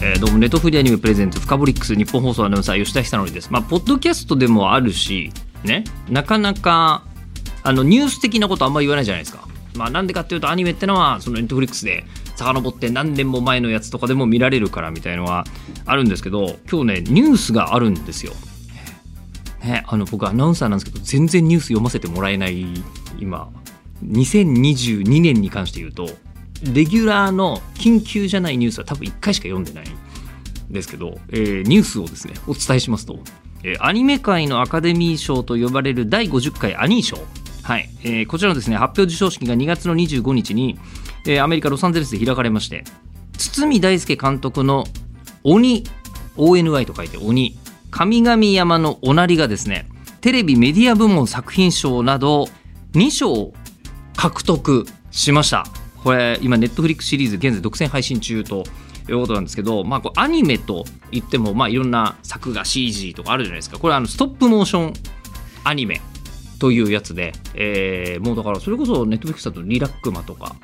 えー、どうもネットフリーアニメプレゼンツフカボリックス日本放送アナウンサー吉田久典です。まあ、ポッドキャストでもあるし、ね、なかなかあのニュース的なことあんまり言わないじゃないですか。まあ、なんでかっていうとアニメってのはそのネットフリックスで遡って何年も前のやつとかでも見られるからみたいのはあるんですけど今日ねニュースがあるんですよ。ね、あの僕アナウンサーなんですけど全然ニュース読ませてもらえない今2022年に関して言うとレギュラーの緊急じゃないニュースは多分1回しか読んでないんですけど、えー、ニュースをですねお伝えしますと、えー、アニメ界のアカデミー賞と呼ばれる第50回アニー賞。はい、えー、こちらのですね発表授賞式が2月の25日に、えー、アメリカ・ロサンゼルスで開かれまして堤大輔監督の「鬼」ONY と書いて「鬼」神々山のおなりがですねテレビメディア部門作品賞など2賞獲得しました。これ今ネットフリックスシリーズ現在独占配信中ということなんですけど、まあ、こうアニメといっても、まあ、いろんな作画 CG とかあるじゃないですか。これあのストップモーションアニメというやつで、えー、もうだからそれこそネットフリックスだとリラックマとか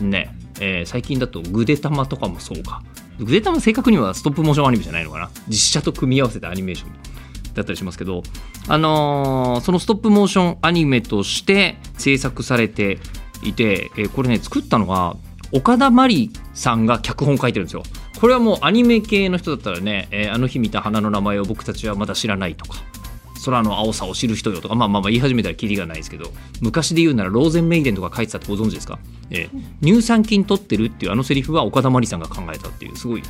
ね、えー、最近だとぐでたまとかもそうか。ぐでたま正確にはストップモーションアニメじゃないのかな。実写と組み合わせたアニメーションだったりしますけど、あのー、そのストップモーションアニメとして制作されていて、えー、これね作ったのが岡田真理さんが脚本書いてるんですよ。これはもうアニメ系の人だったらね、えー、あの日見た花の名前を僕たちはまだ知らないとか空の青さを知る人よとか、まあまあまあ言い始めたらキリがないですけど昔で言うならローゼンメイデンとか書いてたってご存知ですか、えー、乳酸菌取ってるっていうあのセリフは岡田真理さんが考えたっていうすごい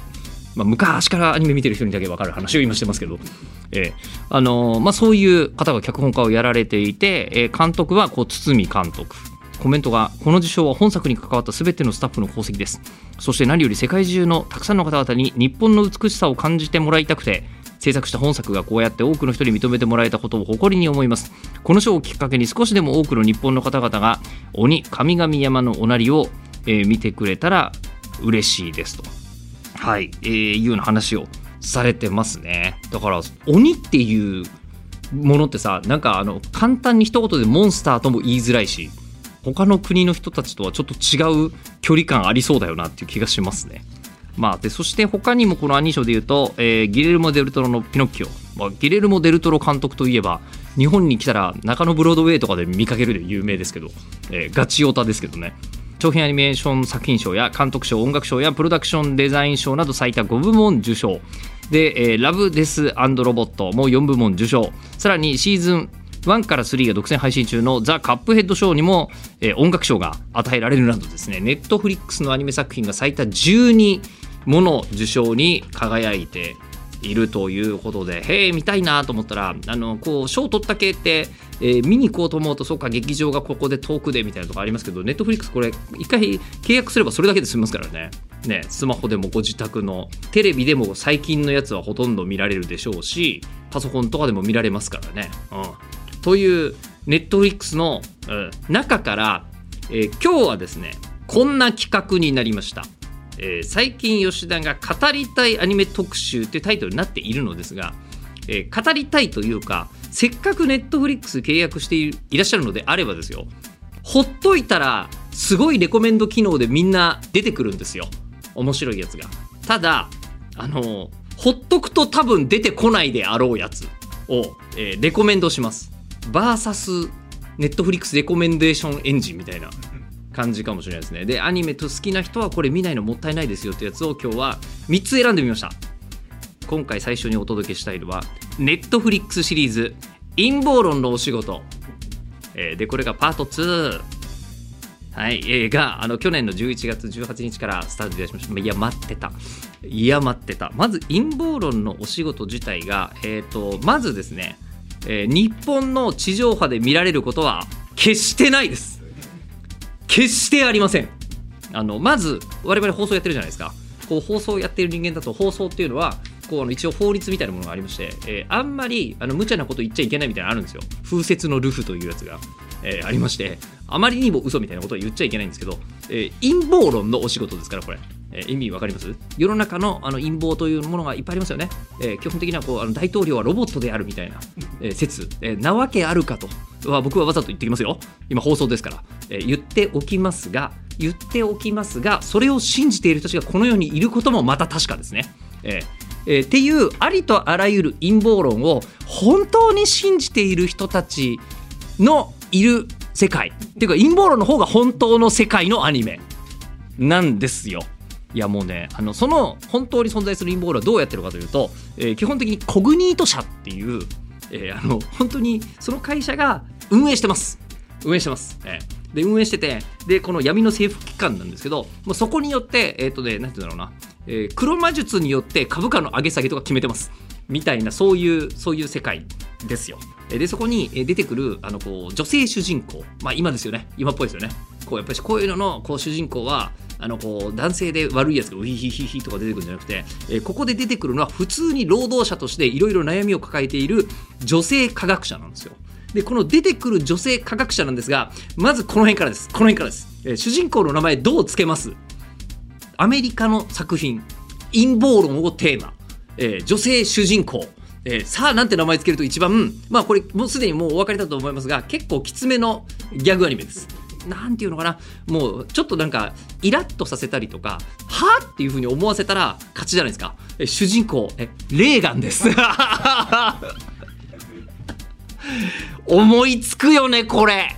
まあ、昔からアニメ見てる人にだけ分かる話を今してますけど、えーあのー、まあ、そういう方が脚本家をやられていて、えー、監督はこう堤監督。コメントがこの受賞は本作に関わった全てのスタッフの功績です。そして何より世界中のたくさんの方々に日本の美しさを感じてもらいたくて制作した本作がこうやって多くの人に認めてもらえたことを誇りに思います。この賞をきっかけに少しでも多くの日本の方々が鬼神々山のおなりを、えー、見てくれたら嬉しいですと。はい、えー、いうような話をされてますね。だから鬼っていうものってさなんかあの簡単に一言でモンスターとも言いづらいし他の国の人たちとはちょっと違う距離感ありそうだよなっていう気がしますね。まあ、でそして他にもこのアニー賞でいうと、えー、ギレルモ・デルトロの「ピノッキオ」まあ、ギレルモ・デルトロ監督といえば日本に来たら中野ブロードウェイとかで見かけるで有名ですけど、えー、ガチオタですけどね。長編アニメーション作品賞や監督賞音楽賞やプロダクションデザイン賞など最多5部門受賞。で、えー、ラブ・デス・アンド・ロボットも4部門受賞。さらにシーズン1から3が独占配信中のザ・カップヘッドショーにも、えー、音楽賞が与えられるなどですね。ネットフリックスのアニメ作品が最多12もの受賞に輝いているということでへえ見たいなと思ったらあのこう賞取った系って、えー、見に行こうと思うとそうか劇場がここで遠くでみたいなとこありますけどネットフリックスこれ一回契約すればそれだけで済みますからね。ねスマホでもご自宅のテレビでも最近のやつはほとんど見られるでしょうしパソコンとかでも見られますからね、うん、というネットフリックスの、うん、中から、えー、今日はですねこんな企画になりました。えー、最近吉田が語りたいアニメ特集ってタイトルになっているのですが、えー、語りたいというかせっかくネットフリックス契約していらっしゃるのであればですよ。ほっといたらすごいレコメンド機能でみんな出てくるんですよ。面白いやつが。ただあのほっとくと多分出てこないであろうやつを、えー、レコメンドしますバーサスネットフリックスレコメンデーションエンジンみたいな感じかもしれないですねでアニメと好きな人はこれ見ないのもったいないですよってやつを今日は3つ選んでみました今回最初にお届けしたいのはネットフリックスシリーズ陰謀論のお仕事、えー、でこれがパート2はい、えー、があの去年の11月18日からスタートいたしました。いや、待ってた。いや、待ってた。まず陰謀論のお仕事自体が、えーと、まずですね、えー、日本の地上波で見られることは決してないです。決してありません。あのまず我々放送やってるじゃないですか。こう放送をやってる人間だと放送っていうのはこう一応法律みたいなものがありまして、えー、あんまりあの無茶なこと言っちゃいけないみたいなのあるんですよ。風雪のルフというやつが、えー、ありましてあまりにも嘘みたいなことは言っちゃいけないんですけど、えー、陰謀論のお仕事ですからこれ。えー、意味わかります？世の中のあの陰謀というものがいっぱいありますよね。えー、基本的にはこうあの大統領はロボットであるみたいな、えー、説、えなわけあるかとは僕はわざと言ってきますよ。今放送ですから、え言っておきますが、言っておきますが、それを信じている人たちがこの世にいることもまた確かですね。ええ、っていうありとあらゆる陰謀論を本当に信じている人たちのいる世界っていうか陰謀論の方が本当の世界のアニメなんですよ。いやもうねあのその本当に存在する陰謀論はどうやってるかというと、えー、基本的にコグニート社っていう、えー、あの本当にその会社が運営してます。運営してます、えー、で運営しててでこの闇の政府機関なんですけどもうそこによってえっ、ー、とね何て言うんだろうな、えー、黒魔術によって株価の上げ下げとか決めてます。みたいなそういうそういう世界ですよ。でそこに出てくるあのこう女性主人公。まあ今ですよね。今っぽいですよね。こうやっぱりこういうののこう主人公はあのこう男性で悪いやつがウヒヒヒヒとか出てくるんじゃなくて、え、ここで出てくるのは普通に労働者としていろいろ悩みを抱えている女性科学者なんですよ。でこの出てくる女性科学者なんですがまずこの辺からです。この辺からです、え、主人公の名前どうつけます？アメリカの作品。陰謀論をテーマ、えー、女性主人公。えー、さあなんて名前つけると一番まあこれもうすでにもうお分かりだと思いますが結構きつめのギャグアニメです。なんていうのかな。もうちょっとなんかイラッとさせたりとかはあっていうふうに思わせたら勝ちじゃないですか。え主人公えレーガンです。思いつくよねこれ。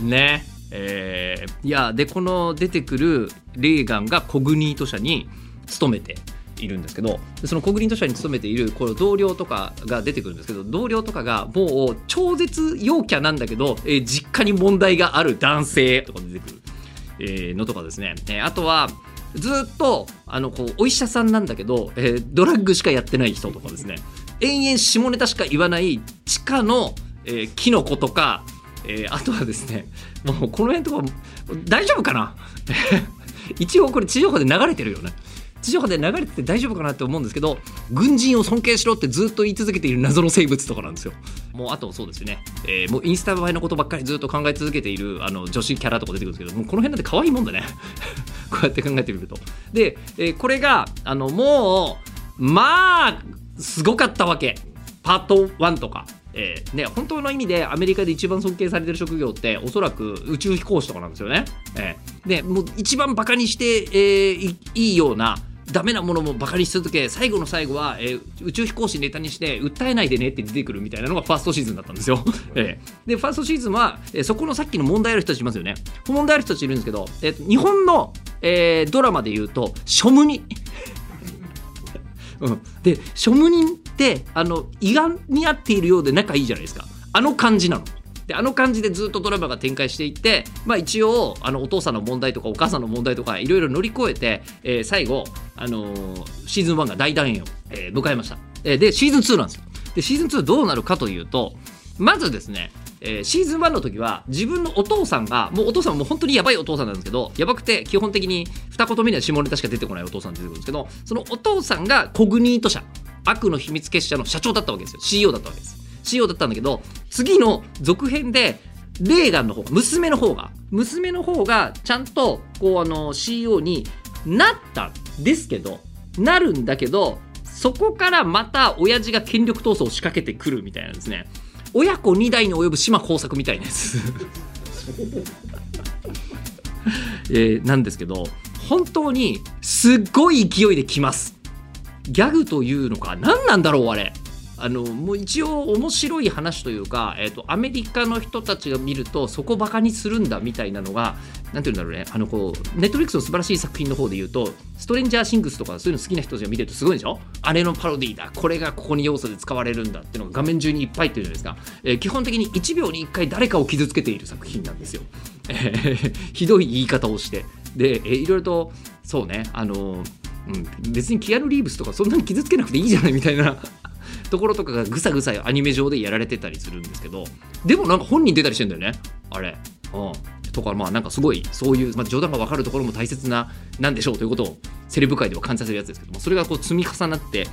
ね。えー、いやでこの出てくるレーガンがコグニート社に勤めているんですけどその国林図書に勤めているこの同僚とかが出てくるんですけど同僚とかがもう超絶陽キャなんだけど、えー、実家に問題がある男性とか出てくる、えー、のとかですね、えー、あとはずっとあのこうお医者さんなんだけど、えー、ドラッグしかやってない人とかですね。延々下ネタしか言わない地下の、えー、キノコとか、えー、あとはですねもうこの辺とか大丈夫かな？一応これ地上波で流れてるよね。地上波で流れてて大丈夫かなって思うんですけど軍人を尊敬しろってずっと言い続けている謎の生物とかなんですよ。もうあとそうですね、えー、もうインスタ映えのことばっかりずっと考え続けているあの女子キャラとか出てくるんですけどもうこの辺なんて可愛いもんだね。こうやって考えてみると。で、えー、これがあのもうまあすごかったわけ。パート1とか。えー、ね、本当の意味でアメリカで一番尊敬されてる職業っておそらく宇宙飛行士とかなんですよね。えー、でもう一番バカにして、えー、いいようなダメなものもバカにし続け最後の最後は、えー、宇宙飛行士ネタにして訴えないでねって出てくるみたいなのがファーストシーズンだったんですよ。えー、でファーストシーズンは、えー、そこのさっきの問題ある人たちいますよね。問題ある人たちいるんですけど、えー、日本の、えー、ドラマで言うと庶務にうん、で庶務人ってあの胃がんに合っているようで仲いいじゃないですかあの感じなの。であの感じでずっとドラマが展開していって、まあ、一応あのお父さんの問題とかお母さんの問題とかいろいろ乗り越えて、えー、最後、あのー、シーズン1が大団円を、えー、迎えました、えー、でシーズン2なんですよ。でシーズン2どうなるかというとまずですねえー、シーズン1の時は自分のお父さんがもうお父さんも本当にやばいお父さんなんですけどやばくて基本的に二言目には下ネタしか出てこないお父さん出てくるんですけどそのお父さんがコグニート社悪の秘密結社の社長だったわけですよ。CEO だったわけです。CEO だったんだけど次の続編でレーガンの方が娘の方が娘の方がちゃんとこうあの CEO になったんですけどなるんだけどそこからまた親父が権力闘争を仕掛けてくるみたいなんですね。親子2代に及ぶ島耕作みたいなやつ。えー、なんですけど本当にすっごい勢いで来ます。ギャグというのか何なんだろうあれ。あのもう一応面白い話というか、えーと、アメリカの人たちが見るとそこバカにするんだみたいなのが何て言うんだろうね。あのこうネットフリックスの素晴らしい作品の方で言うとストレンジャーシングスとかそういうの好きな人たちが見てるとすごいでしょ？あれのパロディーだ。これがここに要素で使われるんだっていうのが画面中にいっぱいっていうじゃないですか、えー、基本的に1秒に1回誰かを傷つけている作品なんですよ、えー、ひどい言い方をして。で、えー、いろいろとそうね。あのうん、別にキアヌ・リーブスとかそんなに傷つけなくていいじゃないみたいなところとかがぐさぐさアニメ上でやられてたりするんですけどでもなんか本人出たりしてんだよねあれ、うん、とかまあなんかすごいそういう、まあ、冗談が分かるところも大切ななんでしょうということをセレブ界では感じさせるやつですけどもそれがこう積み重なって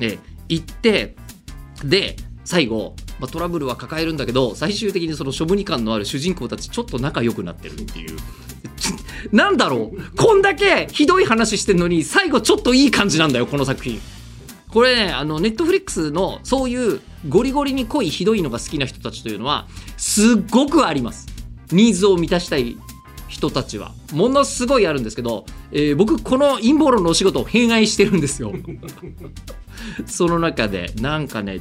えいってで最後、まあ、トラブルは抱えるんだけど最終的にその処分感のある主人公たちちょっと仲良くなってるっていう。なんだろうこんだけひどい話してんのに最後ちょっといい感じなんだよこの作品。これねあのネットフリックスのそういうゴリゴリに濃いひどいのが好きな人たちというのはすっごくあります。ニーズを満たしたい人たちは。ものすごいあるんですけど、えー、僕この陰謀論のお仕事を偏愛してるんですよ。その中でなんかね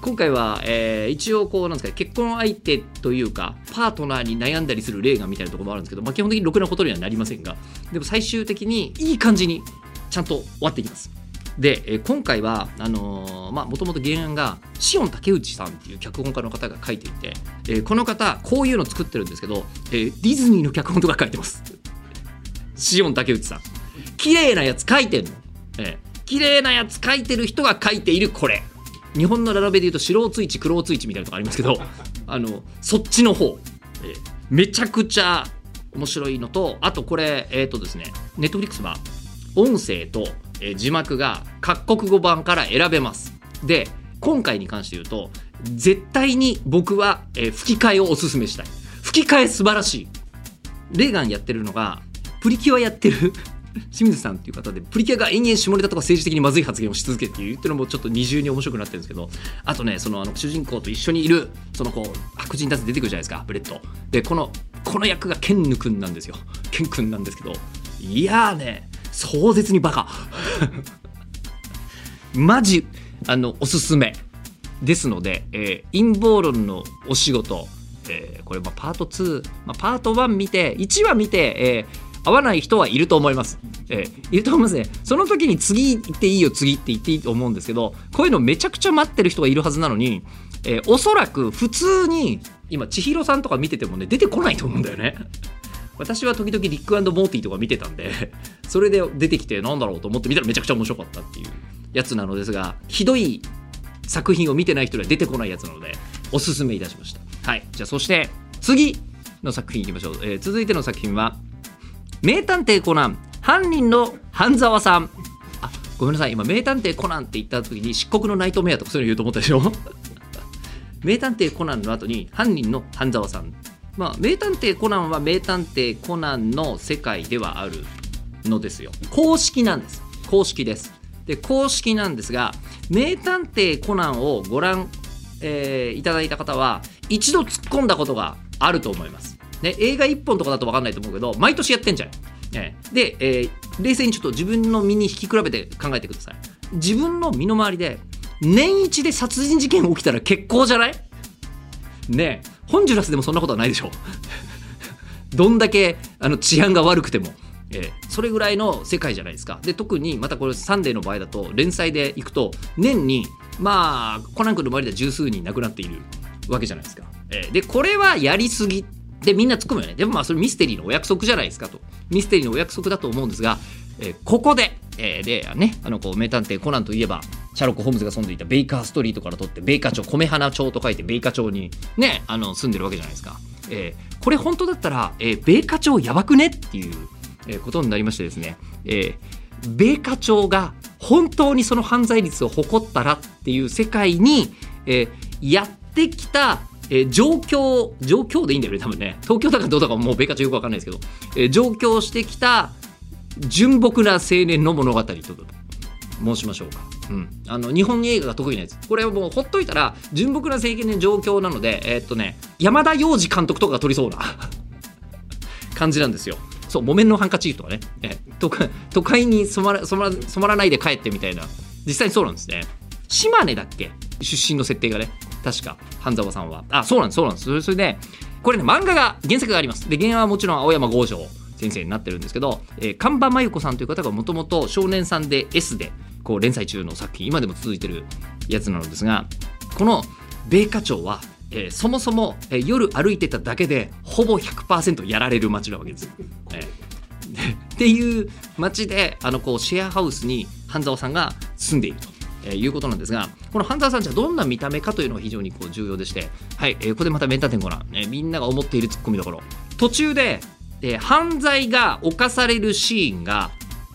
今回は、えー、一応こうなんですか結婚相手というかパートナーに悩んだりする例がみたいなところもあるんですけど、まあ、基本的にろくなことにはなりませんがでも最終的にいい感じにちゃんと終わっていきますで、えー、今回はあのまあもともと原案がシオン竹内さんっていう脚本家の方が書いていて、えー、この方こういうの作ってるんですけど、えー、ディズニーの脚本とか書いてます。シオン竹内さん。綺麗なやつ書いてんの、えー、綺麗なやつ書いてる人が書いているこれ。日本のララベで言うと白ツイチ黒ツイチみたいなとこありますけど あのそっちの方、えー、めちゃくちゃ面白いのとあとこれえっ、ー、とですねネットフリックスは音声とえ字幕が各国語版から選べます。で、今回に関して言うと、絶対に僕は、え吹き替えをおすすめしたい。吹き替え素晴らしい。レーガンやってるのが、プリキュアやってる 清水さんっていう方で、プリキュアが延々下ネタとか政治的にまずい発言をし続けているっていうのもちょっと二重に面白くなってるんですけど、あとね、そのあの主人公と一緒にいる、そのこう、白人たち出てくるじゃないですか、ブレット。で、この、この役がケンヌ君なんですよ。ケン君なんですけど、いやーね、壮絶にバカ。マジあのおすすめ。ですので、えー、陰謀論のお仕事、えー、これまあパート2、まあ、パート1見て1話見て、えー、合わない人はいると思います、えー、いると思いますね。その時に次行っていいよ次って言っていいと思うんですけどこういうのめちゃくちゃ待ってる人がいるはずなのに、えー、おそらく普通に今千尋さんとか見ててもね出てこないと思うんだよね。私は時々リックモーティーとか見てたんで それで出てきてなんだろうと思って見たらめちゃくちゃ面白かったっていうやつなのですがひどい作品を見てない人には出てこないやつなのでおすすめいたしました。はい。じゃあそして次の作品いきましょう、えー、続いての作品は「名探偵コナン犯人の半沢さん」あごめんなさい。今名探偵コナンって言った時に漆黒のナイトメアとかそういうの言うと思ったでしょ？名探偵コナンの後に犯人の半沢さん。まあ、名探偵コナンは名探偵コナンの世界ではあるのですよ。公式なんです。公式です。で、公式なんですが、名探偵コナンをご覧、えー、いただいた方は、一度突っ込んだことがあると思います。ね、映画1本とかだと分かんないと思うけど、毎年やってんじゃん。えー、で、えー、冷静にちょっと自分の身に引き比べて考えてください。自分の身の回りで、年一で殺人事件起きたら結構じゃない？ねえ。ホンジュラスでもそんなことはないでしょどんだけあの治安が悪くても。えー、それぐらいの世界じゃないですか。で、特にまたこれサンデーの場合だと連載でいくと年にまあコナン君の周りでは十数人亡くなっているわけじゃないですか。えー、で、これはやりすぎでみんな突っ込むよね。でもまあそれミステリーのお約束じゃないですかと。ミステリーのお約束だと思うんですが、えー、ここで、えー、でね、あのこう名探偵コナンといえばシャーロック・ホームズが住んでいたベイカーストリートから取ってベイカー町米花町と書いてベイカ町にねあの住んでるわけじゃないですか、えー、これ本当だったら、えー、ベイカ町やばくねっていう、えー、ことになりましてですね、えー、ベイカ町が本当にその犯罪率を誇ったらっていう世界に、えー、やってきたえー、状況、状況でいいんだよね、多分ね。東京だかどうだかもうベカチよくわかんないですけど、えー、上京してきた純朴な青年の物語と申しましょうか。うん、あの日本映画が得意なやつ。これはもうほっといたら純朴な政権の状況なのでえー、っとね山田洋次監督とかが撮りそうな 感じなんですよ。そう木綿のハンカチーフとかね、え都都会に染まら染まら染まらないで帰ってみたいな。実際にそうなんですね。島根だっけ？出身の設定がね。確か半沢さんは。あそうなんですそうなんです。それでこれね漫画が原作があります。で原案はもちろん青山剛昌先生になってるんですけど、えー、看板真由子さんという方がもともと少年さんで S でこう連載中の作品今でも続いてるやつなのですがこの米花町は、えー、そもそも、えー、夜歩いてただけでほぼ100%やられる街なわけです。えー、っていう街であのこうシェアハウスに半沢さんが住んでいると。えーいうことなんですがこの半沢さんじゃどんな見た目かというのが非常にこう重要でしてはい、えーここでまたメンタテンコな、えーみんなが思っているツッコミどころ途中で、えー犯罪が犯されるシーンが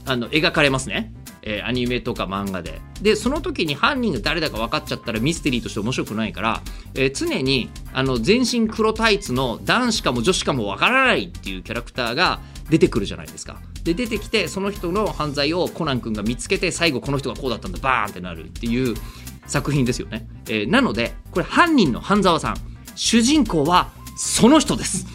あの描かれますね。えーアニメとか漫画で。で、その時に犯人が誰だか分かっちゃったらミステリーとして面白くないから、えー常にあの全身黒タイツの男子かも女子かも分からないっていうキャラクターが出てくるじゃないですか。で、出てきて、その人の犯罪をコナン君が見つけて、最後この人がこうだったんだ、バーンってなるっていう作品ですよね。えーなので、これ犯人の半沢さん、主人公はその人です。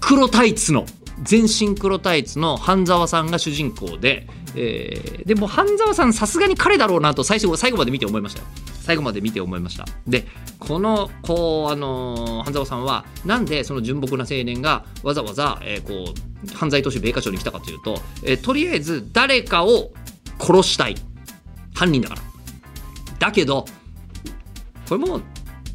黒タイツの。全身黒タイツの半沢さんが主人公で、えーでも半沢さんさすがに彼だろうなと最初最後まで見て思いましたよ。最後まで見て思いました。でこのこうあのー半沢さんはなんでその純朴な青年がわざわざ、えーこう犯罪都市米花町に来たかというと、えーとりあえず誰かを殺したい。犯人だから。だけどこれも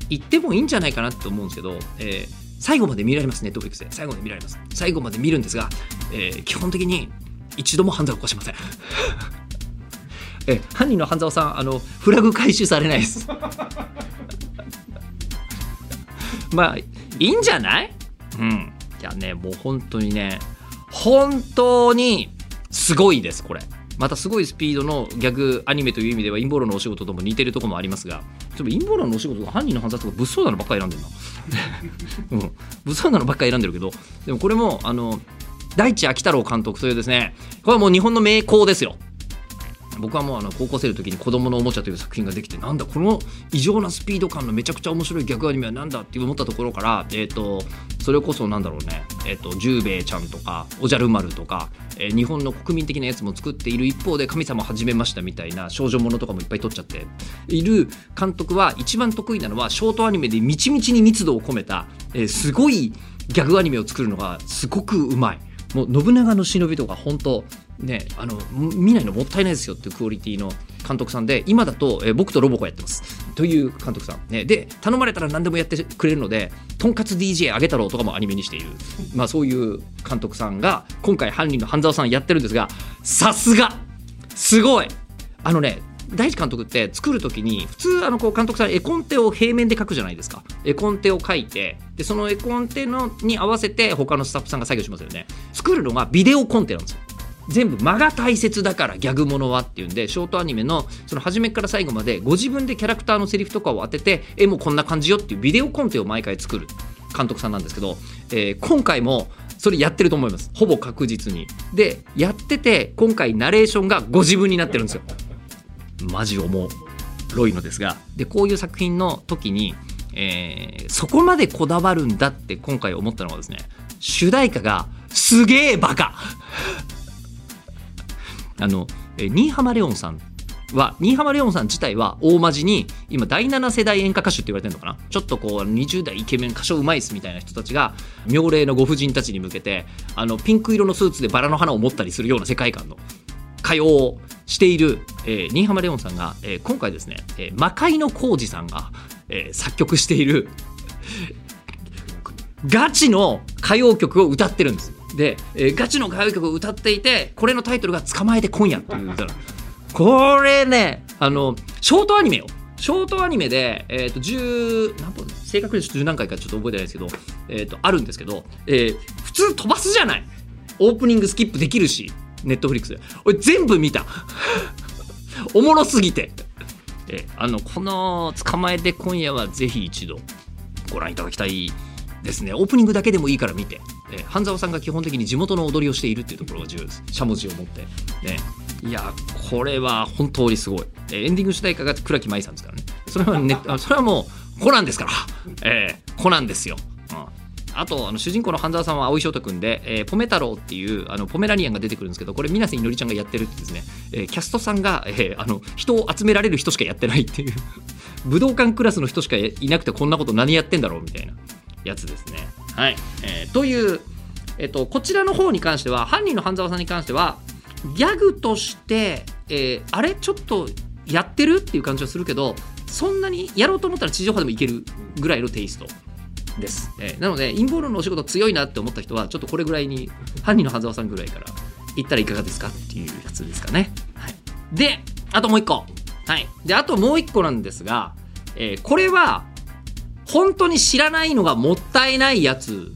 言ってもいいんじゃないかなって思うんですけど、えー最後まで見られますネットフリックスで。最後まで見られます。最後まで見るんですが、えー基本的に一度も犯罪を犯しません。え犯人の半沢さんあのフラグ回収されないです。まあいいんじゃない？うん。いやねもう本当にね本当にすごいですこれ。またすごいスピードのギャグアニメという意味では陰謀論のお仕事とも似てるとこもありますがちょっと陰謀論のお仕事が犯人の犯罪とか物騒なのばっかり選んでるな。うん、物騒なのばっかり選んでるけどでもこれもあの大地秋太郎監督というですねこれはもう日本の名工ですよ。僕はもうあの高校生の時に「子供のおもちゃ」という作品ができてなんだこの異常なスピード感のめちゃくちゃ面白い逆アニメはなんだって思ったところから、えー、とそれこそなんだろうね、えー、と十兵衛ちゃんとかおじゃる丸とか、えー日本の国民的なやつも作っている一方で神様始めましたみたいな少女ものとかもいっぱい撮っちゃっている監督は一番得意なのはショートアニメでみちみちに密度を込めた、えーすごいギャグアニメを作るのがすごくうまい。もう信長の忍びとか本当ねあの見ないのもったいないですよっていうクオリティの監督さんで今だと、え僕とロボコやってます。という監督さん、ね、で頼まれたら何でもやってくれるのでとんかつ DJ あげ太郎とかもアニメにしている、まあ、そういう監督さんが今回犯人の半沢さんやってるんですがさすが!すごい!あのね大地監督って作る時に普通あのこう監督さん絵コンテを平面で描くじゃないですか。絵コンテを描いてでその絵コンテのに合わせて他のスタッフさんが作業しますよね。作るのがビデオコンテなんですよ。全部間が大切だからギャグものはっていうんでショートアニメのその初めから最後までご自分でキャラクターのセリフとかを当てて絵もこんな感じよっていうビデオコンテを毎回作る監督さんなんですけど、えー今回もそれやってると思います。ほぼ確実に。でやってて今回ナレーションがご自分になってるんですよ。マジおもろいのですが。でこういう作品の時に、えーそこまでこだわるんだって今回思ったのはですね主題歌がすげえバカ。あの、新浜レオンさんは新浜レオンさん自体は大真面に今第7世代演歌歌手って言われてるのかな？ちょっとこう20代イケメン歌唱うまいっすみたいな人たちが妙齢のご婦人たちに向けてあのピンク色のスーツでバラの花を持ったりするような世界観の歌謡をしている、えー新浜レオンさんが、えー今回ですね、えー魔界の浩二さんが、えー作曲しているガチの歌謡曲を歌ってるんです。で、えーガチの歌謡曲を歌っていてこれのタイトルが「捕まえて今夜」っていう歌なのこれねあのショートアニメよ。ショートアニメで、えー、と10何本正確に10何回かちょっと覚えてないですけど、えー、とあるんですけど、えー普通飛ばすじゃない。オープニングスキップできるしネットフリックスで。俺全部見た。おもろすぎて、えーあのこの「捕まえて今夜」はぜひ一度ご覧いただきたいですね。オープニングだけでもいいから見て、えー半沢さんが基本的に地元の踊りをしているっていうところが重要です。しゃもじを持って、ね、いやこれは本当にすごい、えーエンディング主題歌が倉木舞さんですからね。それは それはもうコナンですから、えーコナンですよ、うん。あとあの主人公の半沢さんは青井翔太君で、えーポメ太郎っていうあのポメラニアンが出てくるんですけどこれ水瀬いのりちゃんがやってるってですね、えーキャストさんが、えーあの人を集められる人しかやってないっていう。武道館クラスの人しかいなくてこんなこと何やってんだろうみたいなやつですね。はい、えーという、えっとこちらの方に関しては犯人の半沢さんに関してはギャグとして、えーあれちょっとやってるっていう感じはするけどそんなにやろうと思ったら地上波でもいけるぐらいのテイストです、えーなので陰謀論のお仕事強いなって思った人はちょっとこれぐらいに犯人の半沢さんぐらいから行ったらいかがですかっていうやつですかね、はい、であともう一個。はい。で、あともう一個なんですが、えーこれは、本当に知らないのがもったいないやつ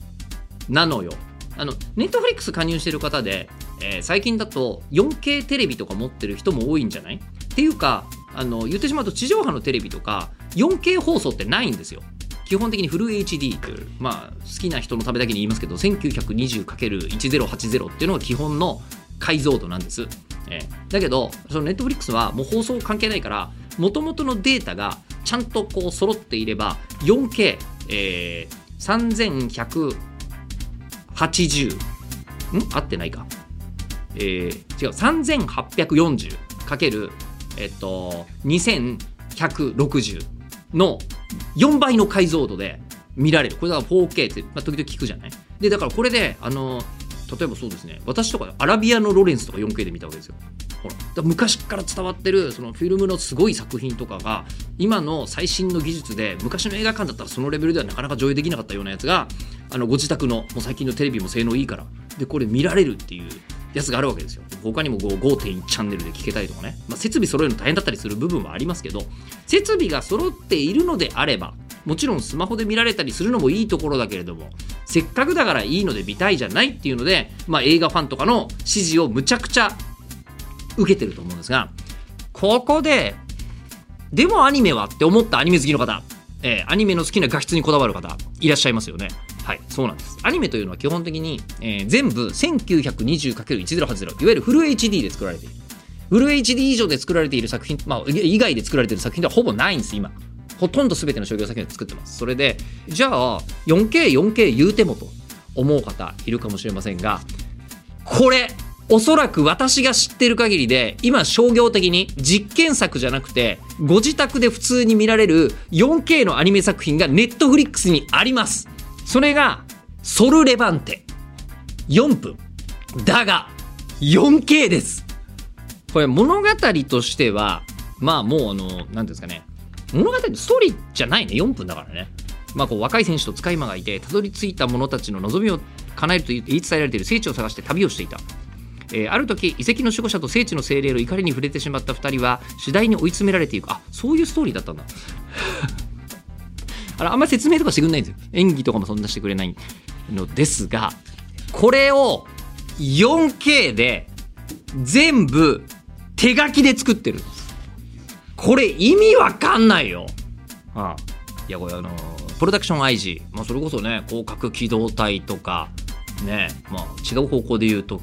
なのよ。あの、ネットフリックス加入してる方で、えー最近だと 4K テレビとか持ってる人も多いんじゃない？っていうか、あの、言ってしまうと地上波のテレビとか 4K 放送ってないんですよ。基本的にフル HD という、まあ、好きな人のためだけに言いますけど、1920×1080 っていうのが基本の解像度なんです。えーだけど、そのネットフリックスはもう放送関係ないから、もともとのデータがちゃんとこう揃っていれば、4K、えー、3180、ん？合ってないか。えー、違う、3840かける、えっと、2160の4倍の解像度で見られる。これだから 4K って、まあ、時々聞くじゃない？で、だからこれで、あの、例えばそうですね、私とかアラビアのロレンスとか 4K で見たわけですよ。ほら。だから昔から伝わってるそのフィルムのすごい作品とかが今の最新の技術で昔の映画館だったらそのレベルではなかなか上映できなかったようなやつがあのご自宅のもう最近のテレビも性能いいからでこれ見られるっていうやつがあるわけですよ。他にも5.1チャンネルで聞けたりとかね、まあ、設備揃えるの大変だったりする部分はありますけど設備が揃っているのであればもちろんスマホで見られたりするのもいいところだけれどもせっかくだからいいので見たいじゃないっていうので、まあ、映画ファンとかの支持をむちゃくちゃ受けてると思うんですがここででもアニメはって思ったアニメ好きの方、えーアニメの好きな画質にこだわる方いらっしゃいますよね。はいそうなんです。アニメというのは基本的に、えー全部 1920×1080 いわゆるフル HD で作られている。フル HD 以上で作られている作品、まあ、以外で作られている作品ではほぼないんです今。ほとんど全ての商業作品で作ってます。それでじゃあ 4K4K 言うてもと思う方いるかもしれませんがこれおそらく私が知ってる限りで今商業的に実験作じゃなくてご自宅で普通に見られる 4K のアニメ作品がネットフリックスにあります。それがソルレバンテ。4分だが 4K です。これ物語としてはまあもうあの何ですかね。物語ストーリーじゃないね。4分だからね。まあこう若い選手と使い魔がいてたどり着いた者たちの望みを叶えると言い伝えられている。聖地を探して旅をしていた。えーある時遺跡の守護者と聖地の精霊の怒りに触れてしまった2人は次第に追い詰められていく。あそういうストーリーだったんだ。あらあんまり説明とかしてくれないんですよ。演技とかもそんなしてくれないのですがこれを 4K で全部手書きで作ってるんです。これ意味わかんないよ、ああ。いやこれあのプロダクション IG、まあ、それこそね広角機動隊とかねまあ違う方向で言うと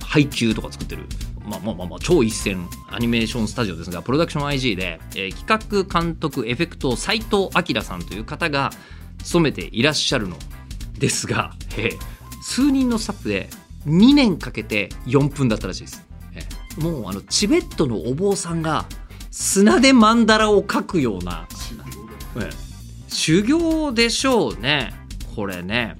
配給とか作ってる。まあまあまあまあ超一線アニメーションスタジオですがプロダクション IG で、えー企画監督エフェクト斉藤明さんという方が務めていらっしゃるのですが、えー数人のスタッフで2年かけて4分だったらしいです、えーもうあのチベットのお坊さんが砂で曼荼羅を描くような、えー修行でしょうね。これね。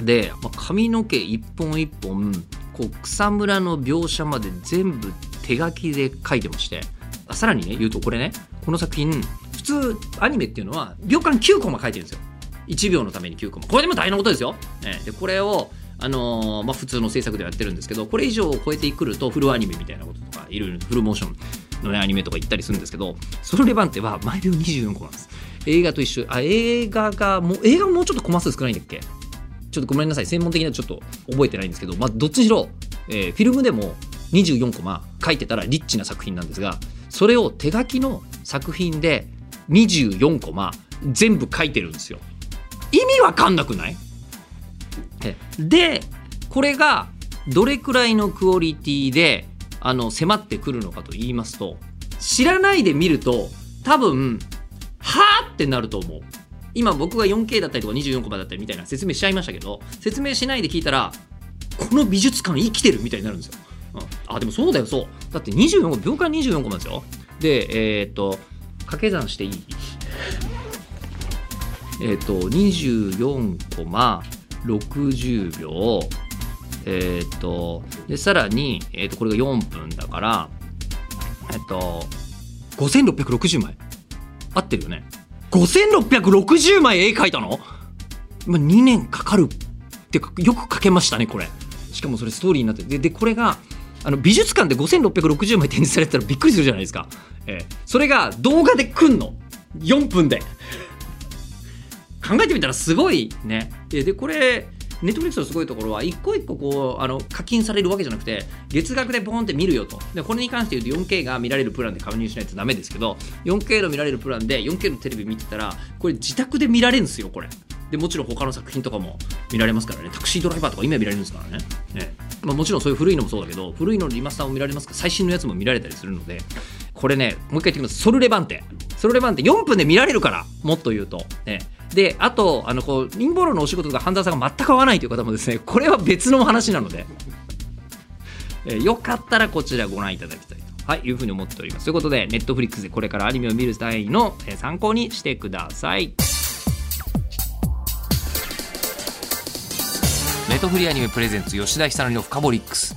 で、まあ髪の毛一本一本こう草むらの描写まで全部手書きで書いてまして。あさらにね言うとこれね。この作品普通アニメっていうのは秒間9コマ書いてるんですよ。1秒のために9コマ。これでも大変なことですよ、ね、でこれをあのーまあ、普通の制作ではやってるんですけどこれ以上を超えてくるとフルアニメみたいなこととかいろいろフルモーションの、ね、アニメとか言ったりするんですけどソロレバンテは毎秒24コマなんです。映画と一緒。あ映画がもう映画もうちょっとコマ数少ないんだっけ？ちょっとごめんなさい。専門的なちょっと覚えてないんですけど、まあ、どっちにしろ、えーフィルムでも24コマ書いてたらリッチな作品なんですがそれを手書きの作品で24コマ全部書いてるんですよ。意味わかんなくない？でこれがどれくらいのクオリティであの迫ってくるのかと言いますと知らないで見ると多分はあってなると思う。今僕が 4K だったりとか24コマだったりみたいな説明しちゃいましたけど説明しないで聞いたらこの美術館生きてるみたいになるんですよ、うん、あでもそうだよそう。だって24コ秒間24コマですよ。でえーっと掛け算していい？えっと24コマ60秒。えーっとでさらに、えーっとこれが4分だからえっと5660枚。合ってるよね。5660枚絵描いたの、まあ、2年かかるってかよく描けましたねこれ。しかもそれストーリーになってででこれがあの美術館で5660枚展示されてたらびっくりするじゃないですか、えーそれが動画で来んの。4分で。考えてみたらすごいね。でこれネットフリックスのすごいところは一個一個こうあの課金されるわけじゃなくて月額でボンって見るよと。でこれに関して言うと 4K が見られるプランで加入しないとダメですけど 4K の見られるプランで 4K のテレビ見てたらこれ自宅で見られるんですよこれ。でもちろん他の作品とかも見られますからね。タクシードライバーとか今見られるんですからね。ね、まあ、もちろんそういう古いのもそうだけど古いのリマスターも見られますから最新のやつも見られたりするのでこれねもう一回言ってきます。ソルレバンテ。ソルレバンテ4分で見られるからもっと言うと、ね、であとあのこう陰謀論のお仕事と半沢さんが全く合わないという方もですね これは別の話なので、えよかったらこちらご覧いただきたいと。はい、いうふうに思っております。ということで、ネットフリックスでこれからアニメを見る際の参考にしてください。ネットフリーアニメプレゼンツ吉田久典のフカボリックス。